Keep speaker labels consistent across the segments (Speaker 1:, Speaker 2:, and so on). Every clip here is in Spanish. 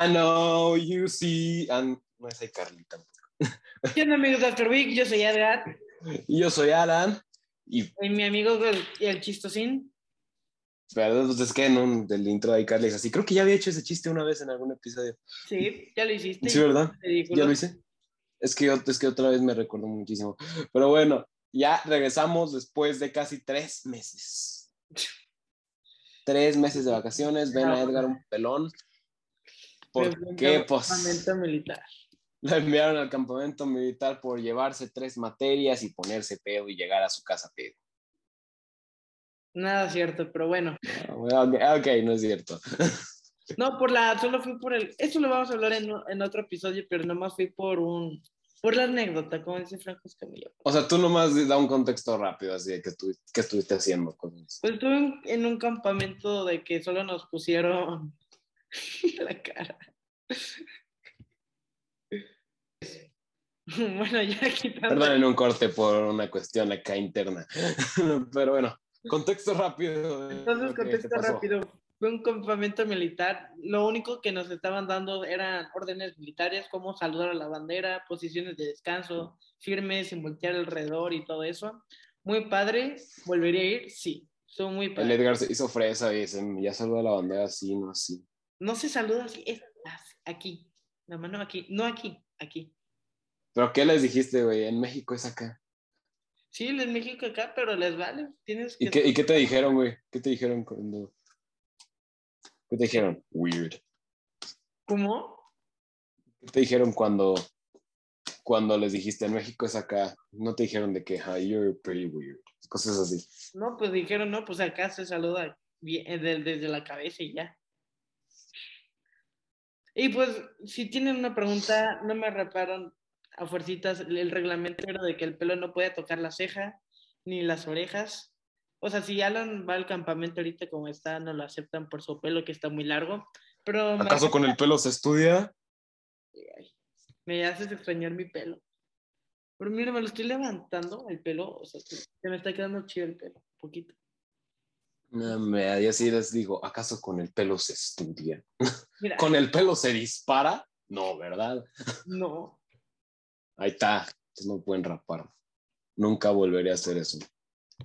Speaker 1: I know you see. And... No es ahí Carly tampoco.
Speaker 2: ¿Qué onda, amigos de After Week? Yo soy Edgar.
Speaker 1: Y yo soy Alan. Y
Speaker 2: Y mi amigo el, el chistosín.
Speaker 1: pero pues es que en un, del intro de Carly es así. Creo que ya había hecho ese chiste una vez en algún episodio.
Speaker 2: Sí, ya lo hiciste.
Speaker 1: Sí, ¿verdad? ¿Ya lo hice? Es que, es que otra vez me recuerdo muchísimo. Pero bueno, ya regresamos después de casi tres meses. Tres meses de vacaciones. Ven a Edgar un pelón. ¿Por qué? Pues
Speaker 2: campamento militar.
Speaker 1: lo enviaron al campamento militar por llevarse tres materias y ponerse pedo y llegar a su casa pedo.
Speaker 2: Nada cierto, pero bueno.
Speaker 1: Ah, bueno, Ok, ok, no es cierto.
Speaker 2: No, por la, solo fui por el, esto lo vamos a hablar en, en otro episodio, pero nomás fui por un, por la anécdota, como dice Franco Escamilla.
Speaker 1: O sea, tú nomás da un contexto rápido, así de que tú, ¿qué estuviste haciendo? Cosas.
Speaker 2: Pues estuve en, en un campamento de que solo nos pusieron la cara. Bueno, ya quitando.
Speaker 1: Perdonen un corte por una cuestión acá interna. Pero bueno, contexto rápido.
Speaker 2: Entonces, contexto rápido. Fue un campamento militar. Lo único que nos estaban dando eran órdenes militares, como saludar a la bandera, posiciones de descanso, firmes, sin voltear alrededor y todo eso. Muy padre. ¿Volvería a ir? Sí. Estuvo muy
Speaker 1: El
Speaker 2: padre.
Speaker 1: Edgar se hizo fresa y dice, ya saluda la bandera así, no así.
Speaker 2: No se saluda así, es aquí. La mano aquí. No aquí, aquí.
Speaker 1: ¿Pero qué les dijiste, güey? En México es acá.
Speaker 2: Sí, es México acá, pero les vale. Tienes que.
Speaker 1: ¿Y qué, ¿Y qué te dijeron, güey? ¿Qué te dijeron cuando... ¿Qué te dijeron? Weird.
Speaker 2: ¿Cómo?
Speaker 1: ¿Qué te dijeron cuando, cuando les dijiste en México es acá? No te dijeron de que, "Hi, you're pretty weird. Cosas así.
Speaker 2: No, pues dijeron, no, pues acá se saluda desde la cabeza y ya. Y pues, si tienen una pregunta, no me reparan a fuercitas el reglamento era de que el pelo no puede tocar la ceja ni las orejas. O sea, si Alan va al campamento ahorita como está, no lo aceptan por su pelo que está muy largo. Pero me-
Speaker 1: ¿Acaso con el pelo se estudia?
Speaker 2: me haces extrañar mi pelo. Pero mira, me lo estoy levantando el pelo, o sea, se se me está quedando chido el pelo, poquito.
Speaker 1: No, me, y así les digo, ¿acaso con el pelo se estudia?
Speaker 2: Mira,
Speaker 1: ¿Con el pelo se dispara? No, ¿verdad?
Speaker 2: no,
Speaker 1: Ahí está, no pueden rapar. Nunca volveré a hacer eso.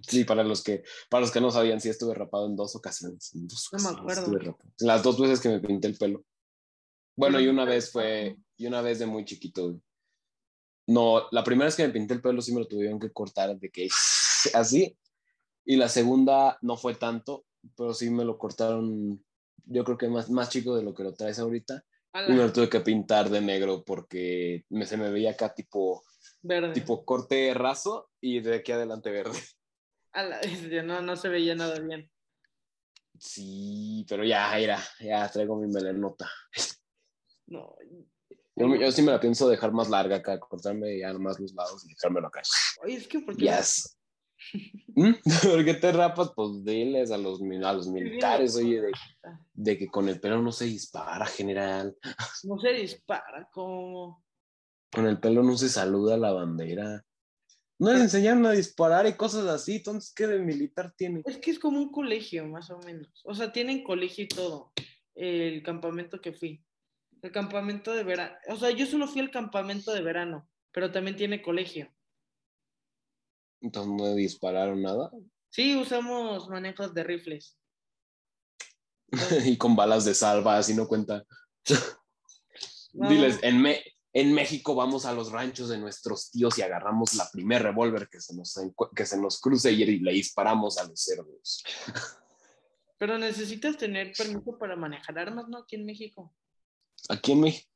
Speaker 1: Sí, para los que, para los que no sabían, sí estuve rapado en dos ocasiones. En dos
Speaker 2: No me acuerdo.
Speaker 1: Las dos veces que me pinté el pelo. Bueno, y una vez fue, y una vez de muy chiquito. No, la primera vez que me pinté el pelo sí me lo tuvieron que cortar de que así. Y la segunda no fue tanto, pero sí me lo cortaron, yo creo que más, más chico de lo que lo traes ahorita. Y me lo tuve que pintar de negro porque me, se me veía acá tipo,
Speaker 2: verde.
Speaker 1: tipo corte raso y de aquí adelante verde.
Speaker 2: La no, no se veía nada bien.
Speaker 1: Sí, pero ya, era, ya traigo mi melenota.
Speaker 2: No,
Speaker 1: Yo, yo sí me la pienso dejar más larga acá, cortarme ya nomás los lados y dejármelo acá.
Speaker 2: oye, es que ¿por qué?
Speaker 1: Yes. ¿Mm? ¿Por qué te rapas? Pues diles a los, a los militares, oye, de, de que con el pelo no se dispara, general.
Speaker 2: No se dispara, como...
Speaker 1: Con el pelo no se saluda la bandera. No les enseñaron a disparar y cosas así, entonces, ¿qué de militar tiene?
Speaker 2: Es que es como un colegio, más o menos. O sea, tienen colegio y todo. El campamento que fui. El campamento de verano. O sea, yo solo fui al campamento de verano, pero también tiene colegio.
Speaker 1: Entonces no dispararon nada.
Speaker 2: Sí, usamos manejos de rifles.
Speaker 1: y con balas de salva, así no cuenta.
Speaker 2: No,
Speaker 1: Diles, en, Me- en México vamos a los ranchos de nuestros tíos y agarramos la primer revólver que se nos, que se nos cruce y le disparamos a los cerdos.
Speaker 2: Pero necesitas tener permiso para manejar armas, ¿no? Aquí en México.
Speaker 1: Aquí en México,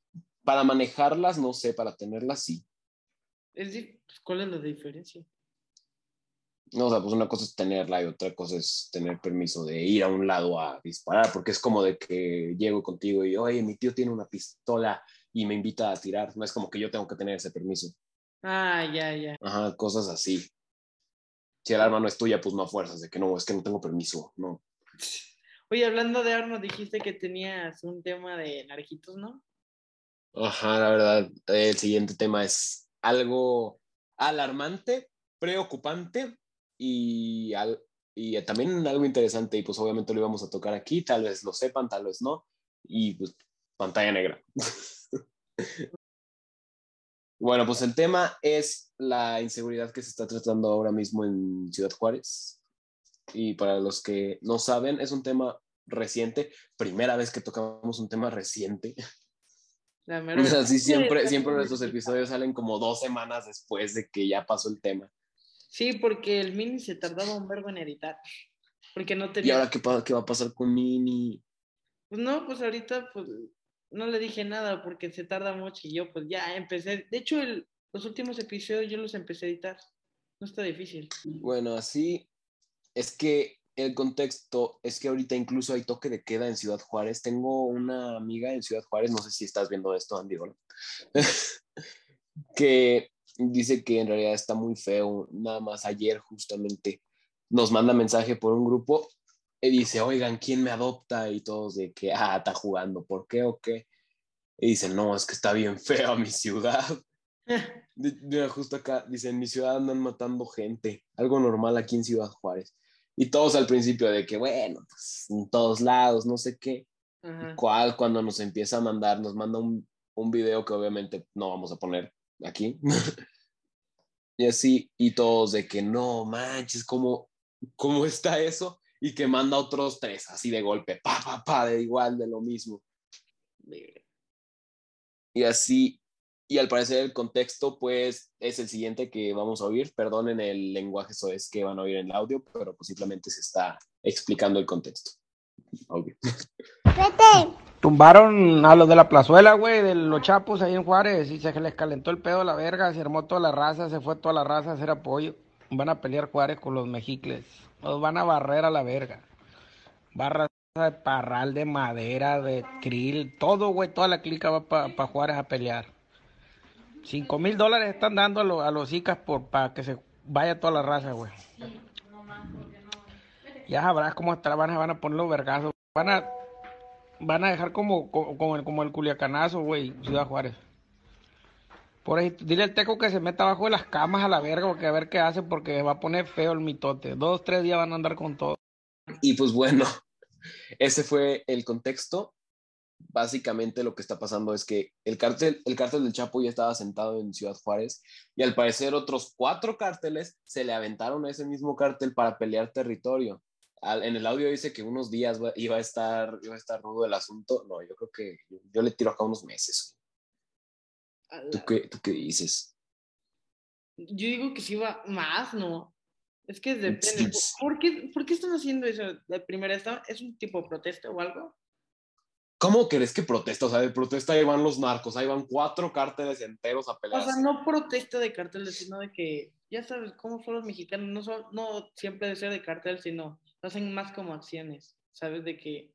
Speaker 1: para manejarlas, no sé, para tenerlas sí.
Speaker 2: Es di- pues, ¿Cuál es la diferencia?
Speaker 1: No, o sea, pues una cosa es tenerla y otra cosa es tener permiso de ir a un lado a disparar, porque es como de que llego contigo y, oye, mi tío tiene una pistola y me invita a tirar. No es como que yo tengo que tener ese permiso.
Speaker 2: Ah, ya, ya.
Speaker 1: Ajá, cosas así. Si el arma no es tuya, pues no a fuerzas, de que no, es que no tengo permiso, no.
Speaker 2: Oye, hablando de armas, dijiste que tenías un tema de naranjitos, ¿no?
Speaker 1: Ajá, la verdad, el siguiente tema es algo alarmante, preocupante y, al- y también algo interesante y pues obviamente lo íbamos a tocar aquí, tal vez lo sepan, tal vez no. Y pues pantalla negra. bueno, pues el tema es la inseguridad que se está tratando ahora mismo en Ciudad Juárez. Y para los que no saben, es un tema reciente, primera vez que tocamos un tema reciente. Así siempre, siempre nuestros episodios salen como dos semanas después de que ya pasó el tema.
Speaker 2: Sí, porque el mini se tardaba un verbo en editar. Porque no tenía...
Speaker 1: ¿Y ahora qué, qué va a pasar con mini?
Speaker 2: Pues no, pues ahorita pues no le dije nada porque se tarda mucho y yo pues ya empecé. De hecho, los últimos episodios yo los empecé a editar. No está difícil.
Speaker 1: Bueno, así es que el contexto es que ahorita incluso hay toque de queda en Ciudad Juárez. Tengo una amiga en Ciudad Juárez, no sé si estás viendo esto, Andy, que dice que en realidad está muy feo. Nada más ayer justamente nos manda mensaje por un grupo y dice, oigan, ¿quién me adopta? Y todos de que, ah, está jugando, ¿por qué o qué? Y dice, no, es que está bien feo mi ciudad. justo acá, dice, en mi ciudad andan matando gente, algo normal aquí en Ciudad Juárez. Y todos al principio de que, bueno, pues en todos lados, no sé qué. ¿Cuál? Cuando nos empieza a mandar, nos manda un, un video que obviamente no vamos a poner aquí. y así, y todos de que no manches, ¿cómo, ¿cómo está eso? Y que manda otros tres así de golpe, pa, pa, pa, de igual, de lo mismo. Y así, y al parecer el contexto, pues, es el siguiente que vamos a oír. Perdonen el lenguaje es que van a oír en el audio, pero simplemente se está explicando el contexto.
Speaker 3: Tumbaron a los de la plazuela, güey, de los chapos ahí en Juárez, y se les calentó el pedo a la verga, se armó toda la raza, se fue toda la raza a hacer apoyo. Van a pelear Juárez con los mexicles. Los van a barrer a la verga. Barras de parral, de madera, de krill, todo, güey, toda la clica va para Juárez a pelear. Cinco mil dólares están dando a, los ICAs por, para que se vaya toda la raza, güey. Ya sabrás cómo estará, van, van a poner los vergazos. Van a, van a dejar como, como, el, como el culiacanazo, güey, Ciudad Juárez. Por ahí, dile al teco que se meta abajo de las camas a la verga, porque a ver qué hace, porque va a poner feo el mitote. Dos, tres días van a andar con todo.
Speaker 1: Y pues bueno, ese fue el contexto básicamente lo que está pasando es que el cártel, el cártel del Chapo ya estaba sentado en Ciudad Juárez y al parecer otros cuatro cárteles se le aventaron a ese mismo cártel para pelear territorio. En el audio dice que unos días iba a estar, iba a estar rudo el asunto. No, yo creo que yo, le tiro acá unos meses. ¿Tú qué, ¿Tú qué dices?
Speaker 2: Yo digo que sí va más, ¿no? Es que depende. ¿Por qué, ¿Por qué están haciendo eso? La primera, ¿es un tipo de protesta o algo?
Speaker 1: ¿Cómo crees que protesta? O sea, de protesta ahí van los narcos, ahí van cuatro cárteles enteros a pelear.
Speaker 2: O sea, no protesta de cárteles, sino de que, ya sabes, cómo son los mexicanos, no, son, no siempre de ser de cártel, sino hacen más como acciones, ¿sabes? De que,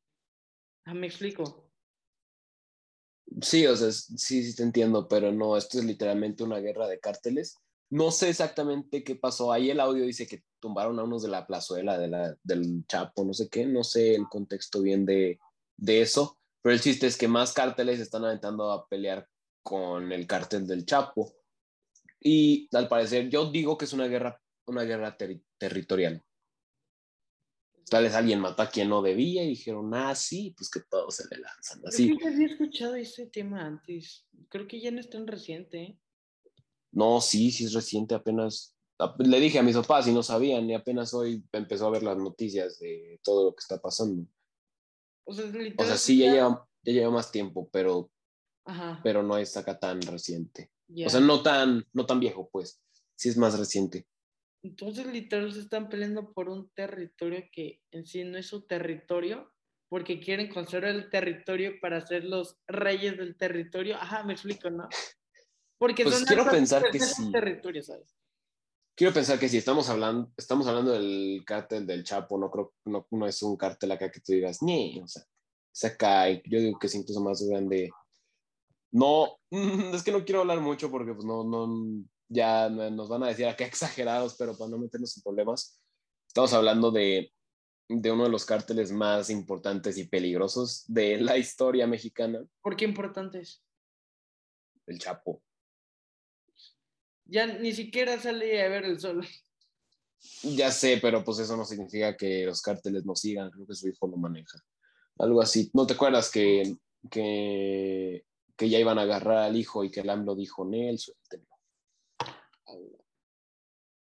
Speaker 2: ah, me explico.
Speaker 1: Sí, o sea, sí, sí te entiendo, pero no, esto es literalmente una guerra de cárteles. No sé exactamente qué pasó. Ahí el audio dice que tumbaron a unos de la plazuela, de la, del Chapo, no sé qué. No sé el contexto bien de, de eso pero el chiste es que más cárteles están aventando a pelear con el cártel del Chapo. Y al parecer, yo digo que es una guerra, una guerra territorial. Tal vez alguien mató a quien no debía y dijeron, ah, sí, pues que todos se le lanzan. Así.
Speaker 2: Creo había escuchado ese tema antes. Creo que ya no es tan reciente. ¿eh?
Speaker 1: No, sí, sí es reciente. Apenas le dije a mis papás y no sabían, y apenas hoy empezó a ver las noticias de todo lo que está pasando. O sea, sí, ya lleva, ya lleva más tiempo, pero, pero no es acá tan reciente. O sea, no tan, no tan viejo, pues. Sí es más reciente.
Speaker 2: Entonces, literal, se están peleando por un territorio que en sí no es su territorio, porque quieren conservar el territorio para ser los reyes del territorio. Ajá, me explico, ¿no? Porque
Speaker 1: pues
Speaker 2: son
Speaker 1: quiero pensar que sí.
Speaker 2: territorio, ¿sabes?
Speaker 1: quiero pensar que si estamos hablando, estamos hablando del cártel del Chapo, no creo, no, no es un cártel acá que tú digas, ni, o sea, se acá, yo digo que es incluso más grande. No, es que no quiero hablar mucho porque pues no, no, ya nos van a decir acá exagerados, pero para no meternos en problemas, estamos hablando de, de uno de los cárteles más importantes y peligrosos de la historia mexicana.
Speaker 2: ¿Por qué importantes?
Speaker 1: El Chapo
Speaker 2: ya ni siquiera sale a ver el sol.
Speaker 1: Ya sé, pero pues eso no significa que los cárteles no sigan, creo que su hijo lo maneja. Algo así. ¿No te acuerdas que que, que ya iban a agarrar al hijo y que el AMLO dijo, Nel, suéltenlo.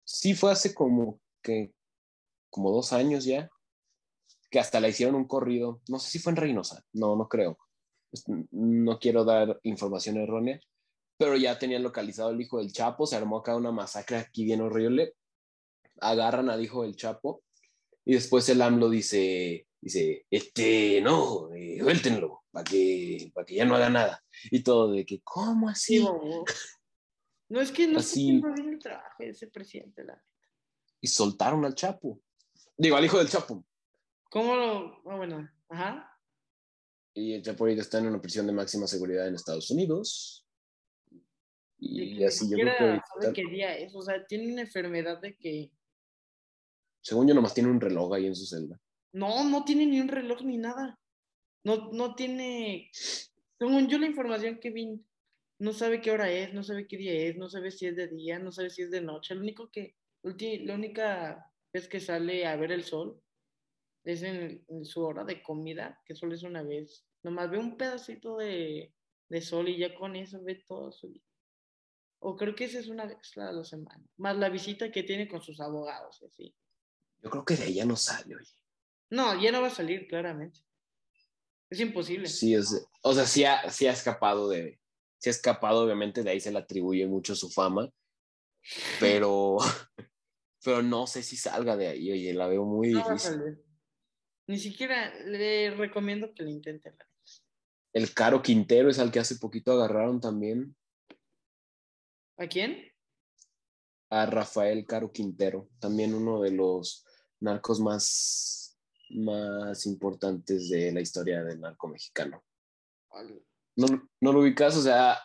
Speaker 1: Sí fue hace como que, como dos años ya, que hasta le hicieron un corrido. No sé si fue en Reynosa, no, no creo. No quiero dar información errónea, pero ya tenían localizado al hijo del Chapo, se armó acá una masacre aquí bien horrible. Agarran al hijo del Chapo y después el AMLO dice, dice, este, no, eh, suéltenlo, para que, para que ya no haga nada. Y todo de que, ¿cómo así?
Speaker 2: No, es que no así, bien el trabajo de ese presidente, la
Speaker 1: Y soltaron al Chapo. Digo, al hijo del Chapo.
Speaker 2: ¿Cómo lo...? Ah, bueno, ajá.
Speaker 1: Y el Chapo ahorita está en una prisión de máxima seguridad en Estados Unidos.
Speaker 2: Y así yo creo que... ¿Sabe qué día es? O sea, tiene una enfermedad de que...
Speaker 1: Según yo, nomás tiene un reloj ahí en su celda.
Speaker 2: No, no tiene ni un reloj ni nada. No, no tiene... Según yo, la información que vi, no sabe qué hora es, no sabe qué día es, no sabe si es de día, no sabe si es de noche. Lo único que... La única vez que sale a ver el sol es en, su hora de comida, que solo es una vez. Nomás ve un pedacito de, de sol y ya con eso ve todo su vida. O creo que esa es una vez a la semana. Más la visita que tiene con sus abogados, así.
Speaker 1: Yo creo que de ella no sale, oye.
Speaker 2: No, ya no va a salir, claramente. Es imposible.
Speaker 1: Sí, es, o sea, sí ha, sí ha escapado de. Sí ha escapado, obviamente, de ahí se le atribuye mucho su fama. Pero. pero no sé si salga de ahí, oye, la veo muy difícil.
Speaker 2: Ni siquiera le recomiendo que lo intente.
Speaker 1: El Caro Quintero es al que hace poquito agarraron también.
Speaker 2: ¿A quién?
Speaker 1: A Rafael Caro Quintero, también uno de los narcos más, más importantes de la historia del narco mexicano. No, no lo ubicas, o sea,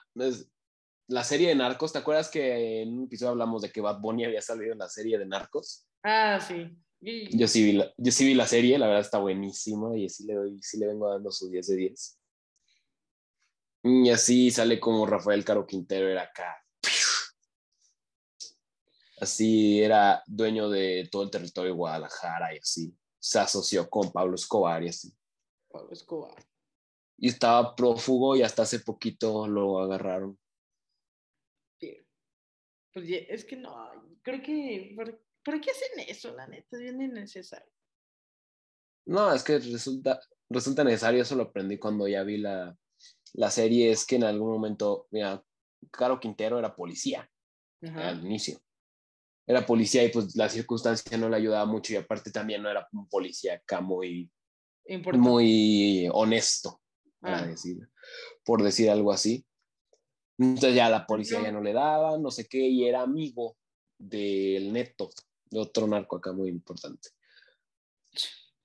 Speaker 1: la serie de Narcos, ¿te acuerdas que en un episodio hablamos de que Bad Bunny había salido en la serie de Narcos?
Speaker 2: Ah, sí.
Speaker 1: Yo sí, vi la, yo sí vi la serie, la verdad está buenísima y sí le, doy, sí le vengo dando su 10 de 10. Y así sale como Rafael Caro Quintero era acá. Así era dueño de todo el territorio de Guadalajara y así. Se asoció con Pablo Escobar y así.
Speaker 2: Pablo Escobar.
Speaker 1: Y estaba prófugo y hasta hace poquito lo agarraron.
Speaker 2: Pues es que no, creo que ¿Por qué hacen eso? La neta, es bien innecesario.
Speaker 1: No, es que resulta, resulta necesario, eso lo aprendí cuando ya vi la, la serie, es que en algún momento, mira, Caro Quintero era policía al inicio. Era policía y pues la circunstancia no le ayudaba mucho y aparte también no era un policía acá muy, muy honesto, ah. por decir algo así. Entonces ya la policía ya no le daba, no sé qué, y era amigo del neto otro narco acá muy importante.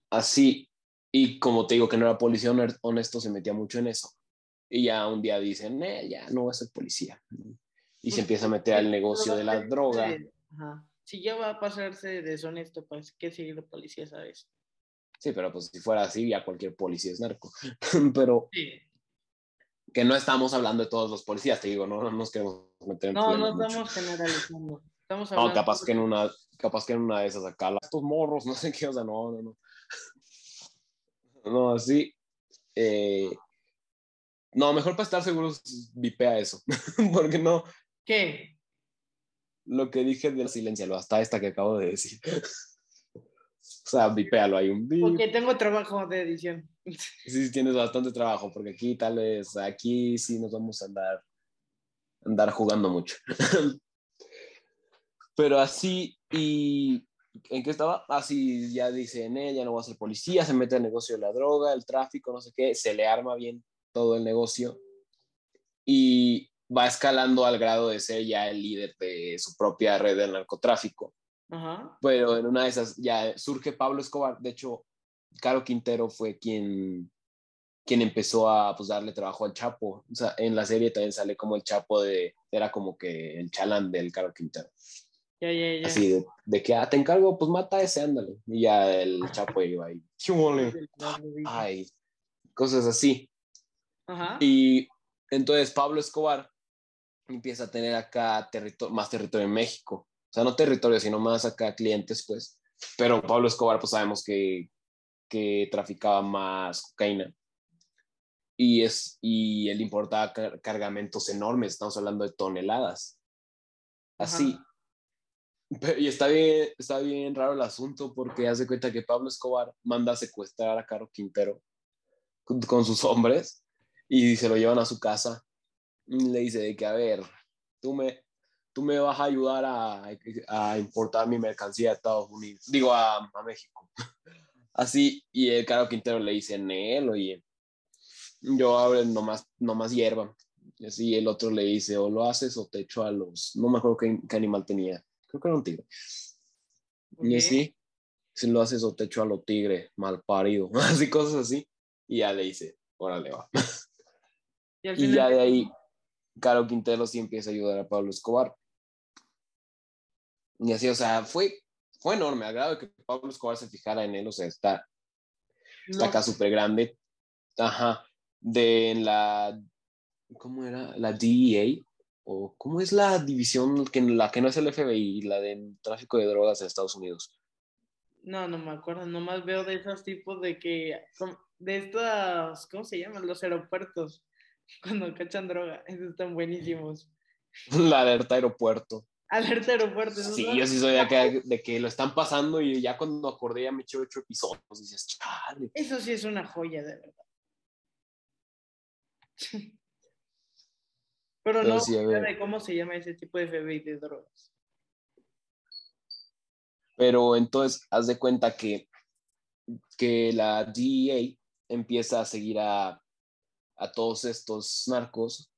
Speaker 1: Así, y como te digo que no era policía honesto, se metía mucho en eso. Y ya un día dicen, eh, ya no voy a ser policía. Y se pues, empieza a meter al negocio de la droga.
Speaker 2: Si ya va a pasarse deshonesto, pues, ¿qué sigue la policía, sabes?
Speaker 1: Sí, pero pues si fuera así, ya cualquier policía es narco. pero que no estamos hablando de todos los policías, te digo, no, no nos queremos meter en
Speaker 2: No, no estamos generalizando. Estamos
Speaker 1: hablando no, capaz que en una capaz que en una de esas acá, estos morros, no sé qué, o sea, no, no, no. No, así. Eh, no, mejor para estar seguros, vipea eso. Porque no.
Speaker 2: ¿Qué?
Speaker 1: Lo que dije del silencio, hasta esta que acabo de decir. O sea, vipéalo, hay un
Speaker 2: Porque tengo trabajo de edición.
Speaker 1: sí, tienes bastante trabajo, porque aquí tal vez, aquí sí nos vamos a andar, andar jugando mucho. Pero así, ¿y en qué estaba? Así ya dice en él, ya no va a ser policía, se mete el negocio de la droga, el tráfico, no sé qué, se le arma bien todo el negocio y va escalando al grado de ser ya el líder de su propia red de narcotráfico. Pero en una de esas ya surge Pablo Escobar, de hecho, Caro Quintero fue quien, quien empezó a pues, darle trabajo al Chapo. O sea, en la serie también sale como el Chapo de, era como que el chalán del Caro Quintero.
Speaker 2: Ya, ya, ya.
Speaker 1: Así de, que, ah, te encargo, pues mata a ese, ándale. Y ya el chapo iba ahí. Ay, cosas así. Ajá. Y entonces Pablo Escobar empieza a tener acá más territorio en México. O sea, no territorio, sino más acá clientes, pues. Pero Pablo Escobar, pues sabemos que, que traficaba más cocaína. y, es, y él importaba car- cargamentos enormes, estamos hablando de toneladas. Así.
Speaker 2: Ajá.
Speaker 1: Pero- y está bien, está bien raro el asunto porque hace cuenta que Pablo Escobar manda a secuestrar a Caro Quintero con, con sus hombres y se lo llevan a su casa. Y le dice de que, a ver, tú me, tú me vas a ayudar a, a importar mi mercancía a Estados Unidos, digo, a, a México. Así, y el Caro Quintero le dice, Nel, oye, yo abre nomás, nomás hierba. Y así el otro le dice, o lo haces o te echo a los, no me acuerdo qué, qué animal tenía, creo que era un tigre. Y
Speaker 2: Ok.
Speaker 1: así, si lo haces o te echo a los tigres, mal parido, así cosas así. Y ya le dice, órale va.
Speaker 2: Y, al
Speaker 1: Y ya de ahí, Caro Quintero sí empieza a ayudar a Pablo Escobar. Y así, o sea, fue, fue enorme, al grado de que Pablo Escobar se fijara en él, o sea, está, está
Speaker 2: No,
Speaker 1: acá súper grande. Ajá, de la, ¿cómo era? La DEA, o ¿cómo es la división que la que no es el FBI, la de tráfico de drogas en Estados Unidos?
Speaker 2: no, no me acuerdo. Nomás veo de esos tipos de que. De estos. ¿Cómo se llaman? Los aeropuertos. Cuando cachan droga. Esos están buenísimos.
Speaker 1: La alerta aeropuerto.
Speaker 2: Alerta aeropuerto. esos
Speaker 1: Sí, yo sí soy de acá, de que lo están pasando y ya cuando acordé ya me eché ocho episodios. Y dices, chale.
Speaker 2: Eso sí es una joya, de verdad. Pero
Speaker 1: Pero
Speaker 2: no
Speaker 1: sí,
Speaker 2: de cómo se llama ese tipo de FBI de drogas.
Speaker 1: Pero entonces, haz de cuenta que, que la DEA empieza a seguir a, a todos estos narcos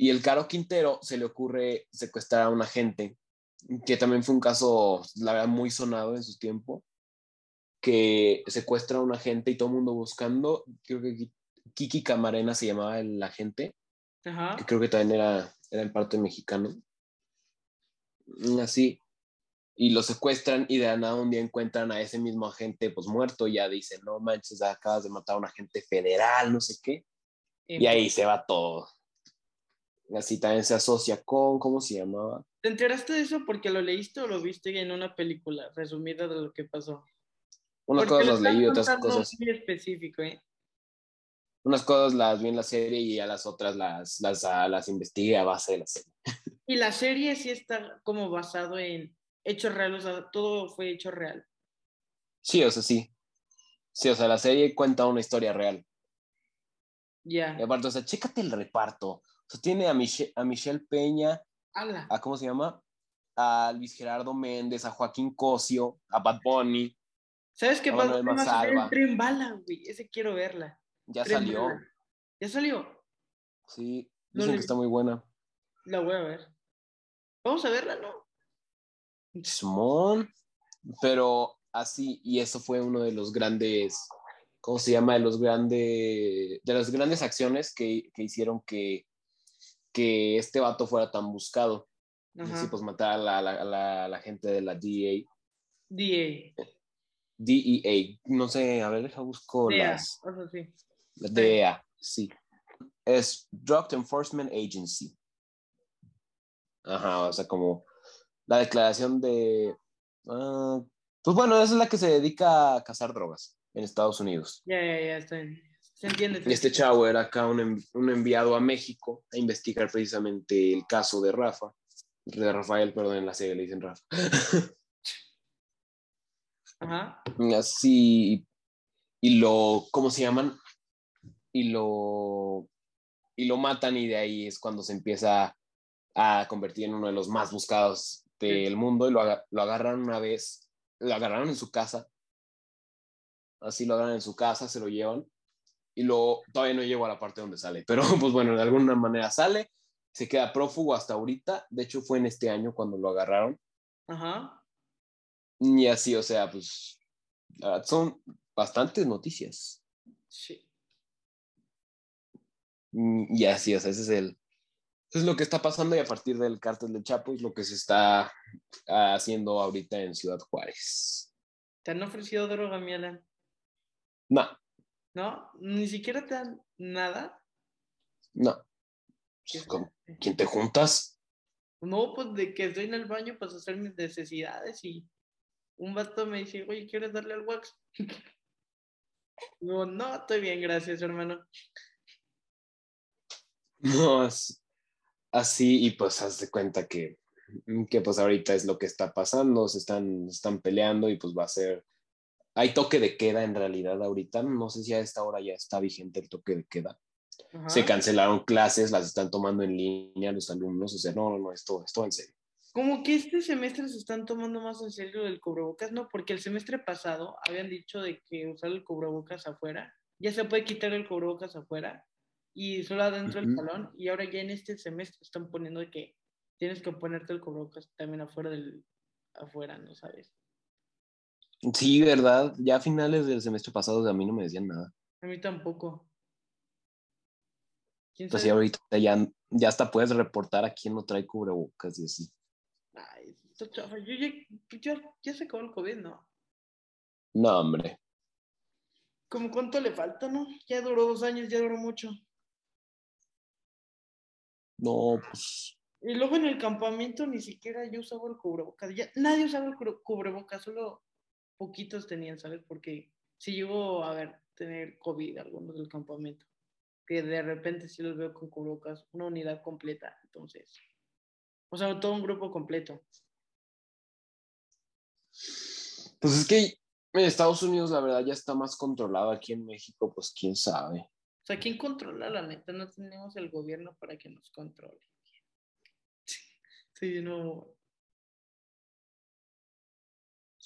Speaker 1: y el Caro Quintero se le ocurre secuestrar a un agente, que también fue un caso, la verdad, muy sonado en su tiempo, que secuestra a un agente y todo el mundo buscando, creo que Kiki Camarena se llamaba el agente,
Speaker 2: Ajá.
Speaker 1: que creo que también era, era en parte mexicano. Mm, Así. Y lo secuestran y de la nada un día encuentran a ese mismo agente pues muerto. Y ya dicen, no manches, acabas de matar a un agente federal, no sé qué. Y ahí se va todo. Así también se asocia con, ¿cómo se llamaba?
Speaker 2: ¿Te enteraste de eso porque lo leíste o lo viste en una película resumida de lo que pasó?
Speaker 1: Unas
Speaker 2: Porque
Speaker 1: cosas las leí, otras cosas.
Speaker 2: Muy específico, ¿eh?
Speaker 1: Unas cosas las vi en la serie y a las otras las, las, ah, las investigué a base de la serie.
Speaker 2: Y la serie sí está como basado en hechos reales, o sea, todo fue hecho real.
Speaker 1: Sí, o sea, sí. Sí, o sea, la serie cuenta una historia real.
Speaker 2: Ya.
Speaker 1: Y aparte, o sea, chécate el reparto. Tiene a, Miche- a Michelle Peña,
Speaker 2: Ala.
Speaker 1: a ¿cómo se llama? A Luis Gerardo Méndez, a Joaquín Cosio, a Bad Bunny.
Speaker 2: ¿Sabes qué pasa?
Speaker 1: Manuel
Speaker 2: Va a salir
Speaker 1: Masalva.
Speaker 2: el Tren Bala, güey. Ese quiero verla.
Speaker 1: Ya
Speaker 2: Tren
Speaker 1: salió.
Speaker 2: Bala. ¿Ya salió?
Speaker 1: Sí, dicen que está muy buena.
Speaker 2: La voy a ver. Vamos a verla, ¿no?
Speaker 1: Simón. Pero así, y eso fue uno de los grandes, ¿cómo se llama? De los grandes, de las grandes acciones que, que hicieron que, que este vato fuera tan buscado.
Speaker 2: Ajá.
Speaker 1: Así, pues matar a la, gente de la DEA.
Speaker 2: DA.
Speaker 1: DEA, no sé, a ver, deja busco
Speaker 2: DEA,
Speaker 1: las.
Speaker 2: o sea, sí.
Speaker 1: La DEA, sí. Es Drug Enforcement Agency. Ajá, o sea, como la declaración de. ah, pues bueno, esa es la que se dedica a cazar drogas en Estados Unidos.
Speaker 2: Ya, ya, ya, está bien. Se entiende.
Speaker 1: Y este chavo era acá un, un enviado a México a investigar precisamente el caso de Rafa. De Rafael, perdón, en la serie le dicen Rafa.
Speaker 2: Ajá.
Speaker 1: así y lo cómo se llaman y lo y lo matan y de ahí es cuando se empieza a convertir en uno de los más buscados del mundo y lo, aga- lo agarran una vez lo agarraron en su casa así lo agarran en su casa se lo llevan y lo todavía no llego a la parte donde sale pero pues bueno de alguna manera sale se queda prófugo hasta ahorita de hecho fue en este año cuando lo agarraron
Speaker 2: Ajá.
Speaker 1: y así, o sea, pues son bastantes noticias.
Speaker 2: Sí.
Speaker 1: Y así, o sea, ese es el. eso es lo que está pasando y a partir del cártel del Chapo es lo que se está haciendo ahorita en Ciudad Juárez.
Speaker 2: ¿Te han ofrecido droga, mi Alan?
Speaker 1: No,
Speaker 2: ¿No? Ni siquiera te dan nada.
Speaker 1: no.
Speaker 2: ¿Qué
Speaker 1: ¿Con
Speaker 2: fuerte.
Speaker 1: quién te juntas?
Speaker 2: No, pues de que estoy en el baño para hacer mis necesidades y un vato me dice, oye, ¿quieres darle al wax? Digo, no, estoy bien, gracias, hermano.
Speaker 1: No, es así y pues haz de cuenta que, que pues ahorita es lo que está pasando, se están, están peleando y pues va a ser, hay toque de queda en realidad ahorita, no sé si a esta hora ya está vigente el toque de queda. Se cancelaron clases, las están tomando en línea los alumnos, o sea, no, no, no, esto, esto en serio.
Speaker 2: Como que este semestre se están tomando más en serio el cubrebocas, ¿no? Porque el semestre pasado habían dicho de que usar el cubrebocas afuera, ya se puede quitar el cubrebocas afuera y solo adentro del salón, y ahora ya en este semestre están poniendo de que tienes que ponerte el cubrebocas también afuera del, afuera, ¿no sabes?
Speaker 1: Sí, verdad, ya a finales del semestre pasado a mí no me decían nada.
Speaker 2: A mí tampoco.
Speaker 1: Pues sí, ahorita ya, ya hasta puedes reportar a quién no trae cubrebocas y así.
Speaker 2: Ay, chafa. Yo ya, yo, ya se acabó el COVID, ¿no?
Speaker 1: No, hombre.
Speaker 2: ¿Cómo cuánto le falta, no? Ya duró dos años, ya duró mucho.
Speaker 1: No, pues.
Speaker 2: Y luego en el campamento ni siquiera yo usaba el cubrebocas. Ya, nadie usaba el cubrebocas, solo poquitos tenían, ¿sabes? Porque si llegó a ver, tener COVID algunos del campamento. Que de repente sí los veo con cubrebocas, una unidad completa. Entonces, o sea, todo un grupo completo.
Speaker 1: Pues es que en Estados Unidos la verdad ya está más controlado. Aquí en México, pues quién sabe.
Speaker 2: O sea, ¿quién controla la neta? No tenemos el gobierno para que nos controle. Sí, no.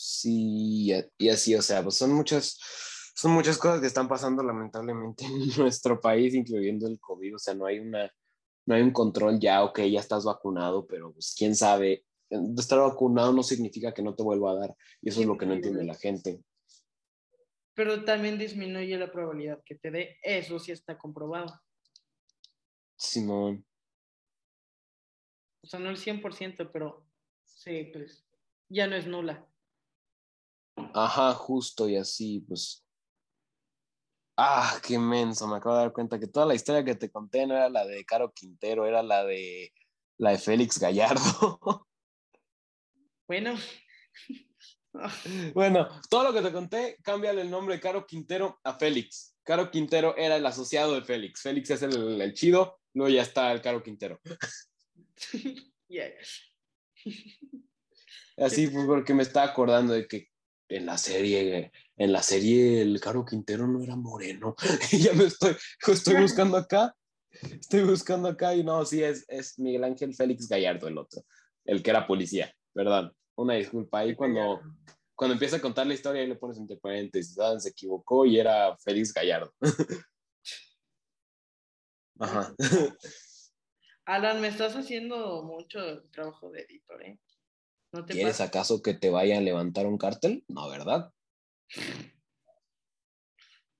Speaker 1: Sí, y así, o sea, pues son muchas, son muchas cosas que están pasando lamentablemente en nuestro país, incluyendo el COVID. O sea, no hay una no hay un control ya, ok, ya estás vacunado, pero pues quién sabe, estar vacunado no significa que no te vuelva a dar, y eso es lo que no entiende la gente.
Speaker 2: Pero también disminuye la probabilidad que te dé, eso sí está comprobado.
Speaker 1: Simón.
Speaker 2: O sea, no el 100%, pero sí, pues ya no es nula.
Speaker 1: Ajá, justo y así, pues Ah, qué menso, me acabo de dar cuenta que toda la historia que te conté no era la de Caro Quintero, era la de la de Félix Gallardo.
Speaker 2: Bueno.
Speaker 1: bueno, todo lo que te conté, cámbiale el nombre de Caro Quintero a Félix. Caro Quintero era el asociado de Félix. Félix es el, chido, luego ya está el Caro Quintero. Así fue porque me estaba acordando de que en la serie en la serie el Caro Quintero no era moreno. y ya me estoy, estoy buscando acá, estoy buscando acá y no, sí, es, es Miguel Ángel Félix Gallardo el otro, el que era policía, perdón. Una disculpa, ahí cuando, cuando empieza a contar la historia, ahí le pones entre paréntesis, se equivocó y era Félix Gallardo. Ajá.
Speaker 2: Alan, me estás haciendo mucho trabajo de editor, ¿eh?
Speaker 1: ¿No te ¿Quieres acaso que te vaya a levantar un cártel? No, ¿verdad?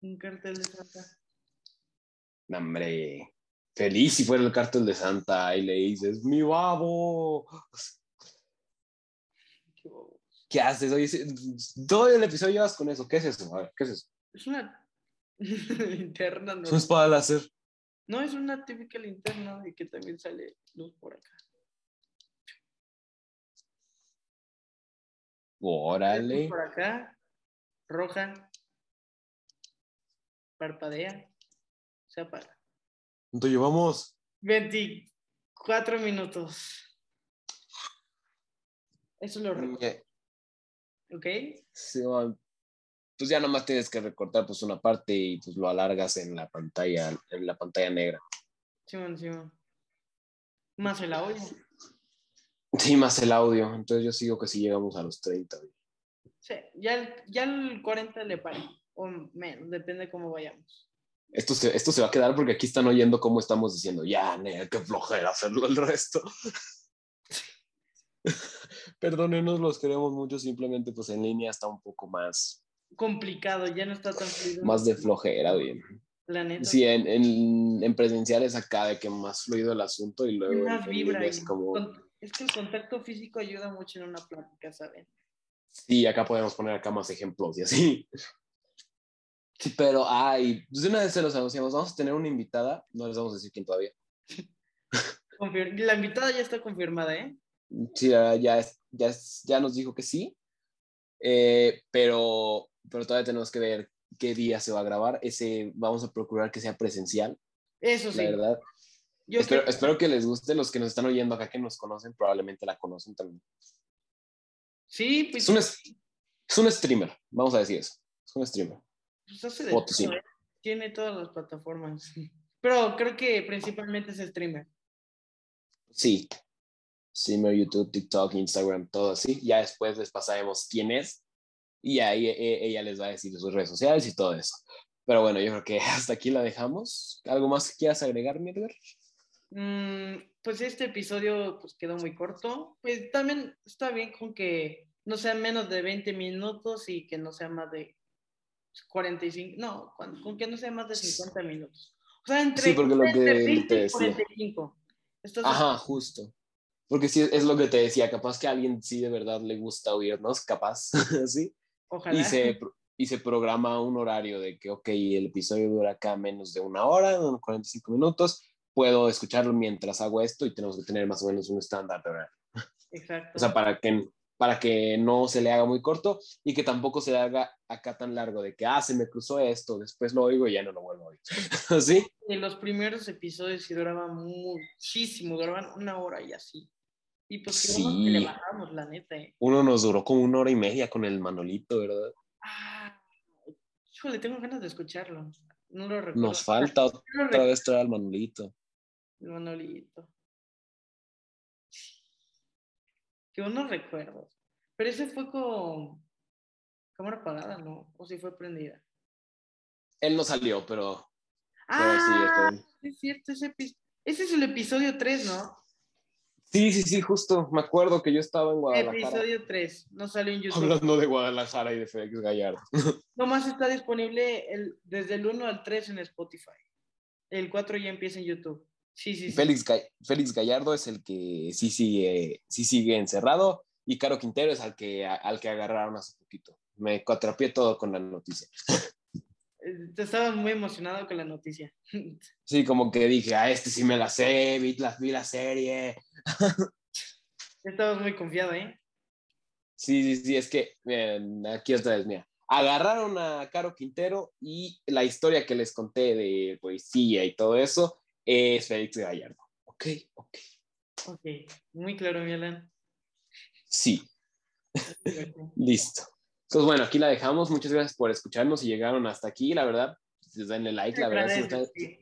Speaker 2: Un cartel de Santa.
Speaker 1: hombre, feliz si fuera el cartel de Santa y le dices, mi babo. Qué, haces? Oye, todo el episodio llevas con eso. ¿Qué es eso? A ver, ¿qué es eso?
Speaker 2: Es una linterna.
Speaker 1: No. Es espada láser.
Speaker 2: No, es una típica linterna y que también sale luz por acá.
Speaker 1: Órale.
Speaker 2: Por acá roja, parpadea, se apaga.
Speaker 1: ¿Cuánto llevamos?
Speaker 2: 24 minutos. Eso es lo rico. ¿Ok?
Speaker 1: Sí, pues ya nomás tienes que recortar pues una parte y pues lo alargas en la pantalla, en la pantalla negra.
Speaker 2: Sí, sí. Más el audio.
Speaker 1: Sí, más el audio. Entonces yo sigo que si llegamos a los 30.
Speaker 2: Sí, ya el, ya el 40 le pare, o menos, depende cómo vayamos.
Speaker 1: Esto se, esto se va a quedar porque aquí están oyendo cómo estamos diciendo, ya, ne, qué flojera hacerlo el resto. Perdónenos, los queremos mucho, simplemente pues en línea está un poco más...
Speaker 2: Complicado, ya no está tan
Speaker 1: fluido. Más de flojera, bien.
Speaker 2: La neta.
Speaker 1: Sí, en, en, en, presenciales acá de que más fluido el asunto y luego...
Speaker 2: Más vibra. Es, como... es que el contacto físico ayuda mucho en una plática, ¿saben?
Speaker 1: Sí, acá podemos poner acá más ejemplos y así. Sí, pero, ay, pues de una vez se los anunciamos, vamos a tener una invitada, no les vamos a decir quién todavía.
Speaker 2: La invitada ya está confirmada, ¿eh?
Speaker 1: Sí, ya, ya, ya nos dijo que sí, eh, pero, pero todavía tenemos que ver qué día se va a grabar. Ese vamos a procurar que sea presencial.
Speaker 2: Eso sí.
Speaker 1: La verdad.
Speaker 2: Yo
Speaker 1: Espero,
Speaker 2: creo-
Speaker 1: espero que les guste. Los que nos están oyendo acá, que nos conocen, probablemente la conocen también.
Speaker 2: Sí, pues,
Speaker 1: Es un, es, un streamer, vamos a decir eso. Es un streamer.
Speaker 2: pues hace de todo. ¿eh? Tiene todas las plataformas. Pero creo que principalmente es streamer.
Speaker 1: Sí. Streamer, YouTube, TikTok, Instagram, todo así. Ya después les pasaremos quién es. Y ahí e- ella les va a decir sus redes sociales y todo eso. Pero bueno, yo creo que hasta aquí la dejamos. ¿Algo más que quieras agregar, mi Edgar?
Speaker 2: Mm, pues este episodio pues quedó muy corto. Pues también está bien con que no sea menos de 20 minutos y que no sea más de 45, no, con, con que no sea más de 50 minutos. O sea, entre,
Speaker 1: Sí, porque lo
Speaker 2: entre
Speaker 1: que
Speaker 2: 20
Speaker 1: te
Speaker 2: y
Speaker 1: decía.
Speaker 2: 45. Estás
Speaker 1: Ajá, justo. Porque sí, es lo que te decía. Capaz que a alguien sí de verdad le gusta oírnos, capaz, ¿sí?
Speaker 2: Ojalá.
Speaker 1: y se, y se programa un horario de que, ok, el episodio dura acá menos de una hora, unos 45 minutos, puedo escucharlo mientras hago esto y tenemos que tener más o menos un estándar de horario.
Speaker 2: Exacto.
Speaker 1: O sea, para que, para que no se le haga muy corto y que tampoco se le haga acá tan largo de que, ah, se me cruzó esto, después lo oigo y ya no lo vuelvo a oír. ¿Sí?
Speaker 2: Y los primeros episodios sí duraban muchísimo, duraban una hora y así. Y pues que le
Speaker 1: Sí.
Speaker 2: bajamos, la neta. ¿eh?
Speaker 1: Uno nos duró como una hora y media con el Manolito, ¿verdad?
Speaker 2: Ah, híjole, tengo ganas de escucharlo. No lo recuerdo.
Speaker 1: Nos falta
Speaker 2: No
Speaker 1: otra vez traer al Manolito.
Speaker 2: El Manolito. Qué buenos recuerdos. Pero ese fue con cámara apagada, ¿no? O si fue prendida.
Speaker 1: Él no salió, pero, pero sí,
Speaker 2: Ah,
Speaker 1: este-
Speaker 2: es cierto, ese es el episodio 3, ¿no?
Speaker 1: Sí, sí, sí, justo. Me acuerdo que yo estaba en Guadalajara
Speaker 2: Episodio 3, no salió en YouTube.
Speaker 1: hablando de Guadalajara y de Félix Gallardo.
Speaker 2: Nomás está disponible el, desde el 1 al 3 en Spotify. El 4 ya empieza en YouTube. Sí, sí, sí.
Speaker 1: Félix, Ga- Félix Gallardo es el que sí sigue, sí sigue encerrado y Caro Quintero es al que, al que agarraron hace poquito. Me atrapié todo con la noticia.
Speaker 2: Eh, Te estabas muy emocionado con la noticia.
Speaker 1: Sí, como que dije, a este sí me la sé, vi la, vi la serie.
Speaker 2: Estabas muy confiado, ¿eh?
Speaker 1: Sí, sí, sí, es que, miren, aquí otra vez, mira. Agarraron a Caro Quintero y la historia que les conté de poesía y todo eso es Félix Gallardo. Ok, ok.
Speaker 2: Ok, muy claro, mi Alan.
Speaker 1: Sí, listo. Entonces, bueno, aquí la dejamos. Muchas gracias por escucharnos y llegaron hasta aquí. La verdad, pues, denle like. La verdad, si nos, están,
Speaker 2: Sí.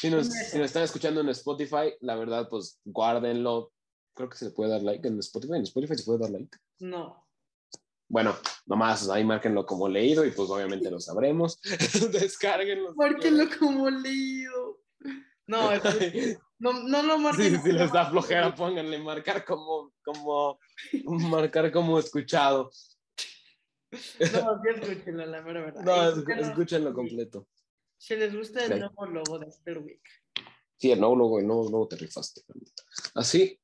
Speaker 1: si nos- si nos están escuchando en Spotify, la verdad, pues guárdenlo. Creo que se puede dar like en Spotify. En Spotify se puede dar like.
Speaker 2: No.
Speaker 1: Bueno, nomás ahí márquenlo como leído y pues obviamente lo sabremos. Descárguenlo.
Speaker 2: Márquenlo como leído. No, es- no, no lo
Speaker 1: Sí,
Speaker 2: marquen.
Speaker 1: si les da flojera, pónganle marcar como, como, marcar como escuchado.
Speaker 2: No, sí, escúchenlo, la mera verdad.
Speaker 1: No, escúchenlo completo.
Speaker 2: Si les gusta el nuevo logo de After Week.
Speaker 1: Sí, el nuevo logo, el nuevo logo te rifaste. Así,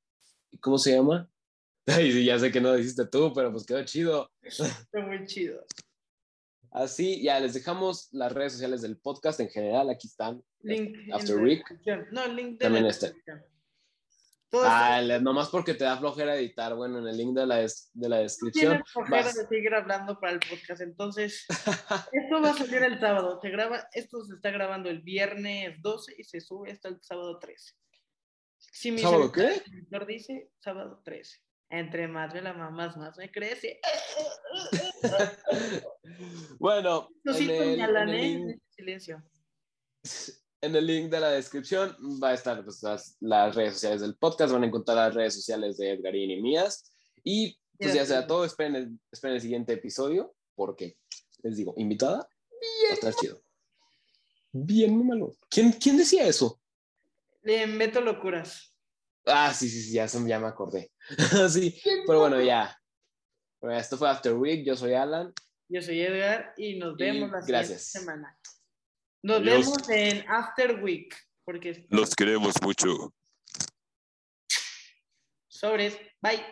Speaker 1: ¿cómo se llama? Ay, sí, ya sé que no lo hiciste tú, pero pues quedó chido.
Speaker 2: Está muy chido.
Speaker 1: Así, ya les dejamos las redes sociales del podcast en general. Aquí están.
Speaker 2: Link en
Speaker 1: After
Speaker 2: descripción. No, link de
Speaker 1: También
Speaker 2: la
Speaker 1: está- Ah, nomás porque te da flojera editar. Bueno, en el link de la, des- de la descripción.
Speaker 2: Tienes flojera
Speaker 1: vas-
Speaker 2: de seguir hablando para el podcast, entonces esto va a salir el sábado. Se graba, esto se está grabando el viernes 12 y se sube hasta el sábado 13. Si mi
Speaker 1: ¿Sábado qué?
Speaker 2: el dice sábado 13. Entre más la mamás, más me crece.
Speaker 1: bueno, en
Speaker 2: Cosito
Speaker 1: el, en, el
Speaker 2: en
Speaker 1: link,
Speaker 2: silencio.
Speaker 1: en el link de la descripción va a estar pues, las, las redes sociales del podcast. Van a encontrar las redes sociales de Edgarín y mías. Y pues ya sea todo. Esperen el, esperen el siguiente episodio porque les digo, invitada. Va a estar chido. Bien, malo. ¿Quién, ¿Quién decía eso?
Speaker 2: Le meto locuras.
Speaker 1: Ah, sí, sí, sí, ya, se- ya me acordé. sí, pero bueno, ya. Bueno, esto fue After Week. Yo soy Alan.
Speaker 2: Yo soy Edgar y nos
Speaker 1: Y
Speaker 2: vemos la
Speaker 1: gracias.
Speaker 2: siguiente semana. Nos vemos en After Week. Porque
Speaker 4: Los queremos mucho.
Speaker 2: sobres. Bye.